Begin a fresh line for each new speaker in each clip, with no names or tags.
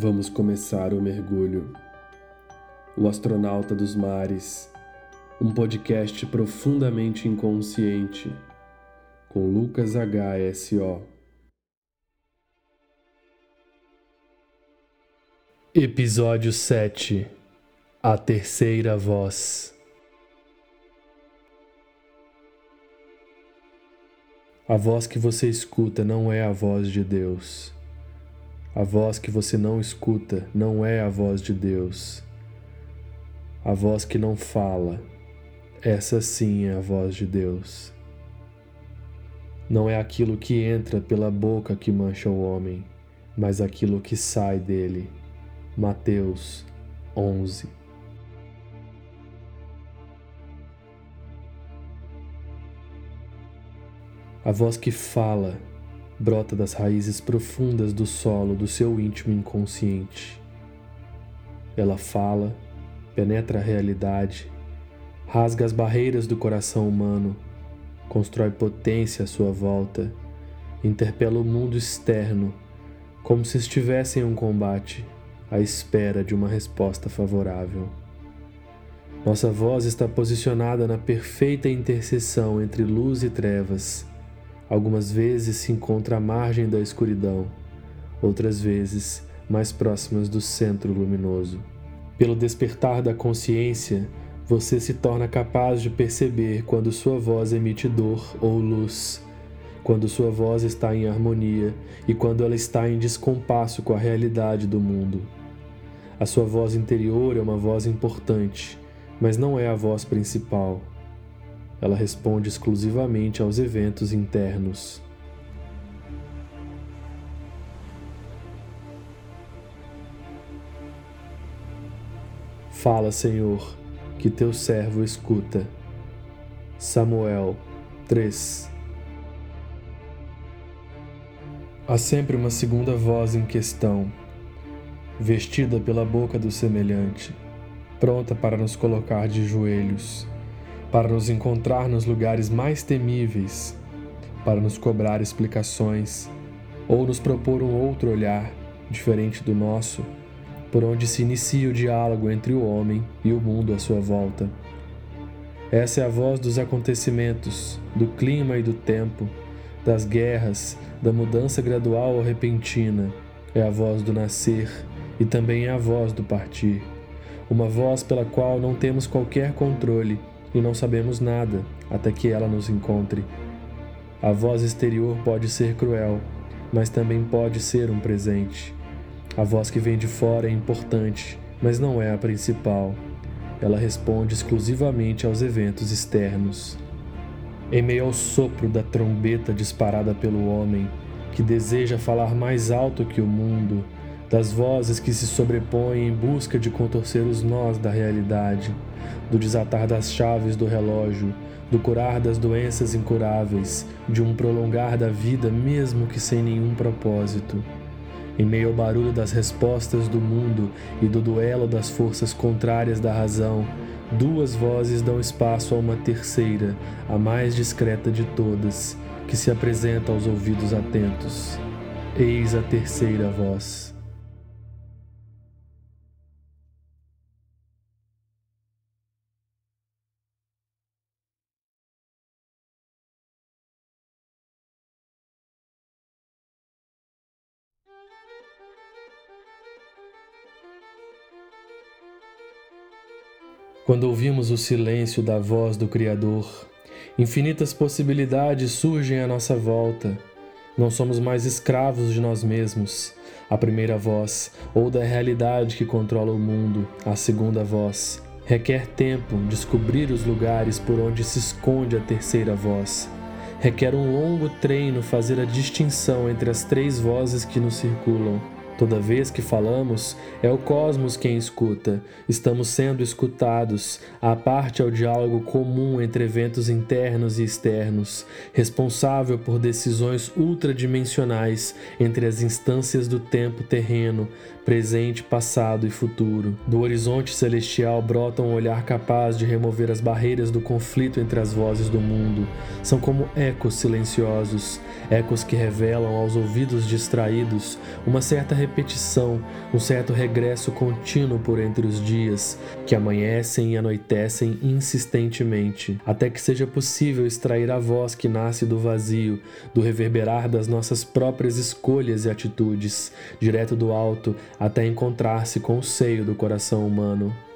Vamos começar o mergulho. O Astronauta dos Mares, um podcast profundamente inconsciente, com Lucas HSO. Episódio 7 A Terceira Voz A voz que você escuta não é a voz de Deus. A voz que você não escuta não é a voz de Deus. A voz que não fala, essa sim é a voz de Deus. Não é aquilo que entra pela boca que mancha o homem, mas aquilo que sai dele. Mateus 11 A voz que fala brota das raízes profundas do solo do seu íntimo inconsciente. Ela fala, penetra a realidade, rasga as barreiras do coração humano, constrói potência à sua volta, interpela o mundo externo como se estivesse em um combate à espera de uma resposta favorável. Nossa voz está posicionada na perfeita interseção entre luz e trevas Algumas vezes se encontra à margem da escuridão, outras vezes mais próximas do centro luminoso. Pelo despertar da consciência, você se torna capaz de perceber quando sua voz emite dor ou luz, quando sua voz está em harmonia e quando ela está em descompasso com a realidade do mundo. A sua voz interior é uma voz importante, mas não é a voz principal. Ela responde exclusivamente aos eventos internos. Fala, Senhor, que teu servo escuta. Samuel 3 Há sempre uma segunda voz em questão, vestida pela boca do semelhante, pronta para nos colocar de joelhos para nos encontrar nos lugares mais temíveis, para nos cobrar explicações ou nos propor um outro olhar diferente do nosso, por onde se inicia o diálogo entre o homem e o mundo à sua volta. Essa é a voz dos acontecimentos, do clima e do tempo, das guerras, da mudança gradual ou repentina. É a voz do nascer e também é a voz do partir. Uma voz pela qual não temos qualquer controle e não sabemos nada até que ela nos encontre. A voz exterior pode ser cruel, mas também pode ser um presente. A voz que vem de fora é importante, mas não é a principal. Ela responde exclusivamente aos eventos externos. Em meio ao sopro da trombeta disparada pelo homem, que deseja falar mais alto que o mundo, das vozes que se sobrepõem em busca de contorcer os nós da realidade, do desatar das chaves do relógio, do curar das doenças incuráveis, de um prolongar da vida mesmo que sem nenhum propósito. Em meio ao barulho das respostas do mundo e do duelo das forças contrárias da razão, duas vozes dão espaço a uma terceira, a mais discreta de todas, que se apresenta aos ouvidos atentos. Eis a terceira voz. Quando ouvimos o silêncio da voz do Criador, infinitas possibilidades surgem à nossa volta. Não somos mais escravos de nós mesmos. A primeira voz, ou da realidade que controla o mundo, a segunda voz. Requer tempo descobrir os lugares por onde se esconde a terceira voz. Requer um longo treino fazer a distinção entre as três vozes que nos circulam Toda vez que falamos, é o cosmos quem escuta. Estamos sendo escutados. A parte ao diálogo comum entre eventos internos e externos, responsável por decisões ultradimensionais entre as instâncias do tempo terreno, presente, passado e futuro. Do horizonte celestial brota um olhar capaz de remover as barreiras do conflito entre as vozes do mundo. São como ecos silenciosos, ecos que revelam aos ouvidos distraídos uma certa repetição, um certo regresso contínuo por entre os dias, que amanhecem e anoitecem insistentemente, até que seja possível extrair a voz que nasce do vazio, do reverberar das nossas próprias escolhas e atitudes, direto do alto, até encontrar-se com o seio do coração humano.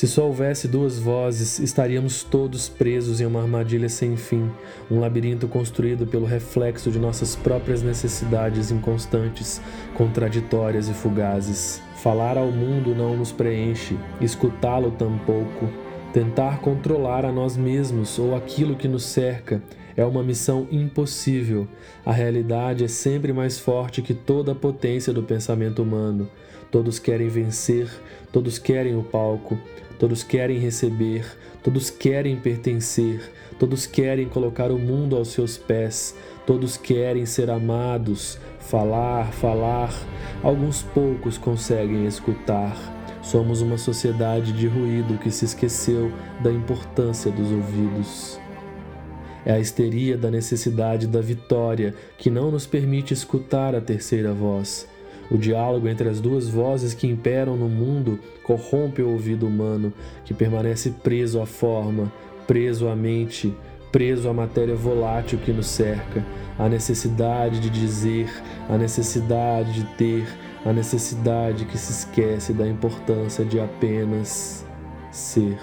Se só houvesse duas vozes, estaríamos todos presos em uma armadilha sem fim, um labirinto construído pelo reflexo de nossas próprias necessidades inconstantes, contraditórias e fugazes. Falar ao mundo não nos preenche, escutá-lo tampouco. Tentar controlar a nós mesmos ou aquilo que nos cerca é uma missão impossível. A realidade é sempre mais forte que toda a potência do pensamento humano. Todos querem vencer, todos querem o palco, todos querem receber, todos querem pertencer, todos querem colocar o mundo aos seus pés, todos querem ser amados, falar, falar. Alguns poucos conseguem escutar. Somos uma sociedade de ruído que se esqueceu da importância dos ouvidos. É a histeria da necessidade da vitória que não nos permite escutar a terceira voz. O diálogo entre as duas vozes que imperam no mundo corrompe o ouvido humano, que permanece preso à forma, preso à mente, preso à matéria volátil que nos cerca, a necessidade de dizer, a necessidade de ter, a necessidade que se esquece da importância de apenas ser.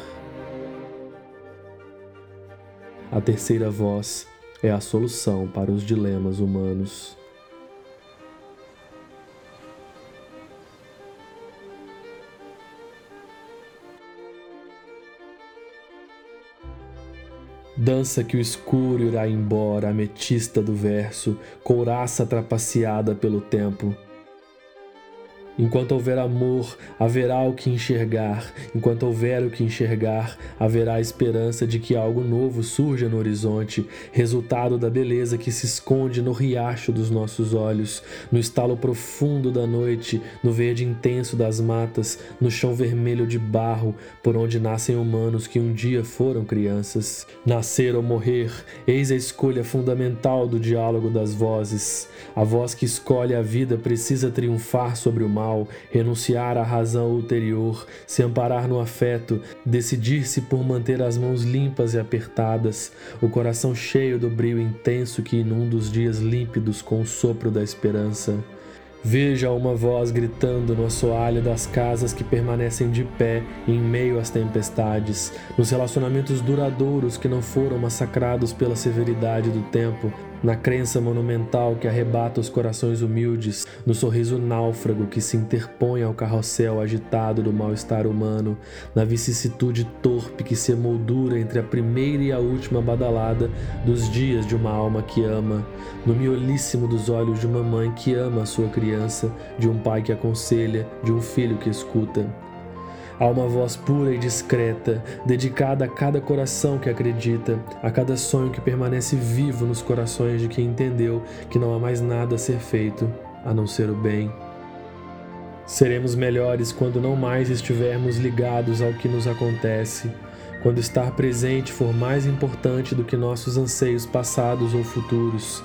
A terceira voz é a solução para os dilemas humanos. Dança que o escuro irá embora, ametista do verso, couraça trapaceada pelo tempo. Enquanto houver amor, haverá o que enxergar. Enquanto houver o que enxergar, haverá a esperança de que algo novo surja no horizonte, resultado da beleza que se esconde no riacho dos nossos olhos, no estalo profundo da noite, no verde intenso das matas, no chão vermelho de barro, por onde nascem humanos que um dia foram crianças. Nascer ou morrer, eis a escolha fundamental do diálogo das vozes. A voz que escolhe a vida precisa triunfar sobre o mal mal, renunciar à razão ulterior, se amparar no afeto, decidir-se por manter as mãos limpas e apertadas, o coração cheio do brilho intenso que inunda os dias límpidos com o sopro da esperança. Veja uma voz gritando no assoalho das casas que permanecem de pé em meio às tempestades, nos relacionamentos duradouros que não foram massacrados pela severidade do tempo, na crença monumental que arrebata os corações humildes, no sorriso náufrago que se interpõe ao carrossel agitado do mal-estar humano, na vicissitude torpe que se emoldura entre a primeira e a última badalada dos dias de uma alma que ama, no miolíssimo dos olhos de uma mãe que ama a sua criança, de um pai que aconselha, de um filho que escuta. Há uma voz pura e discreta, dedicada a cada coração que acredita, a cada sonho que permanece vivo nos corações de quem entendeu que não há mais nada a ser feito a não ser o bem. Seremos melhores quando não mais estivermos ligados ao que nos acontece, quando estar presente for mais importante do que nossos anseios passados ou futuros.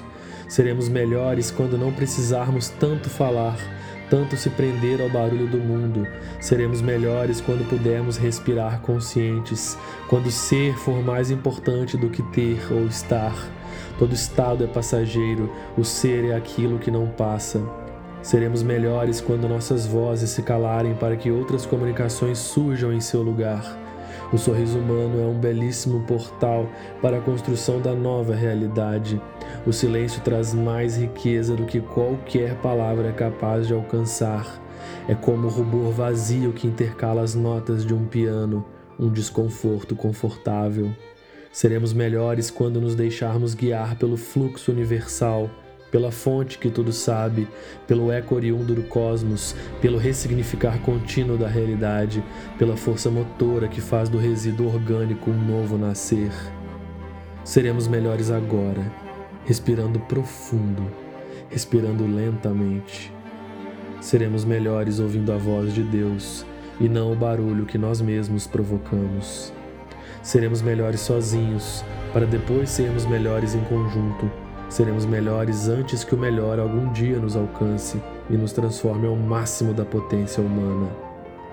Seremos melhores quando não precisarmos tanto falar tanto se prender ao barulho do mundo. Seremos melhores quando pudermos respirar conscientes, quando ser for mais importante do que ter ou estar. Todo estado é passageiro, o ser é aquilo que não passa. Seremos melhores quando nossas vozes se calarem para que outras comunicações surjam em seu lugar. O sorriso humano é um belíssimo portal para a construção da nova realidade. O silêncio traz mais riqueza do que qualquer palavra é capaz de alcançar. É como o rubor vazio que intercala as notas de um piano, um desconforto confortável. Seremos melhores quando nos deixarmos guiar pelo fluxo universal, pela fonte que tudo sabe, pelo eco oriundo do cosmos, pelo ressignificar contínuo da realidade, pela força motora que faz do resíduo orgânico um novo nascer. Seremos melhores agora respirando profundo, respirando lentamente. Seremos melhores ouvindo a voz de Deus e não o barulho que nós mesmos provocamos. Seremos melhores sozinhos, para depois sermos melhores em conjunto. Seremos melhores antes que o melhor algum dia nos alcance e nos transforme ao máximo da potência humana.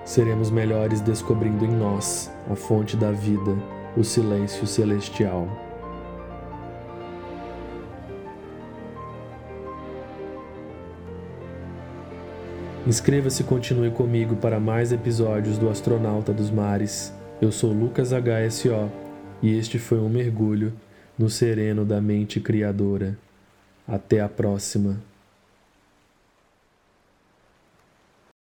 Seremos melhores descobrindo em nós a fonte da vida, o silêncio celestial. Inscreva-se e continue comigo para mais episódios do Astronauta dos Mares. Eu sou Lucas HSO e este foi um mergulho no sereno da mente criadora. Até a próxima.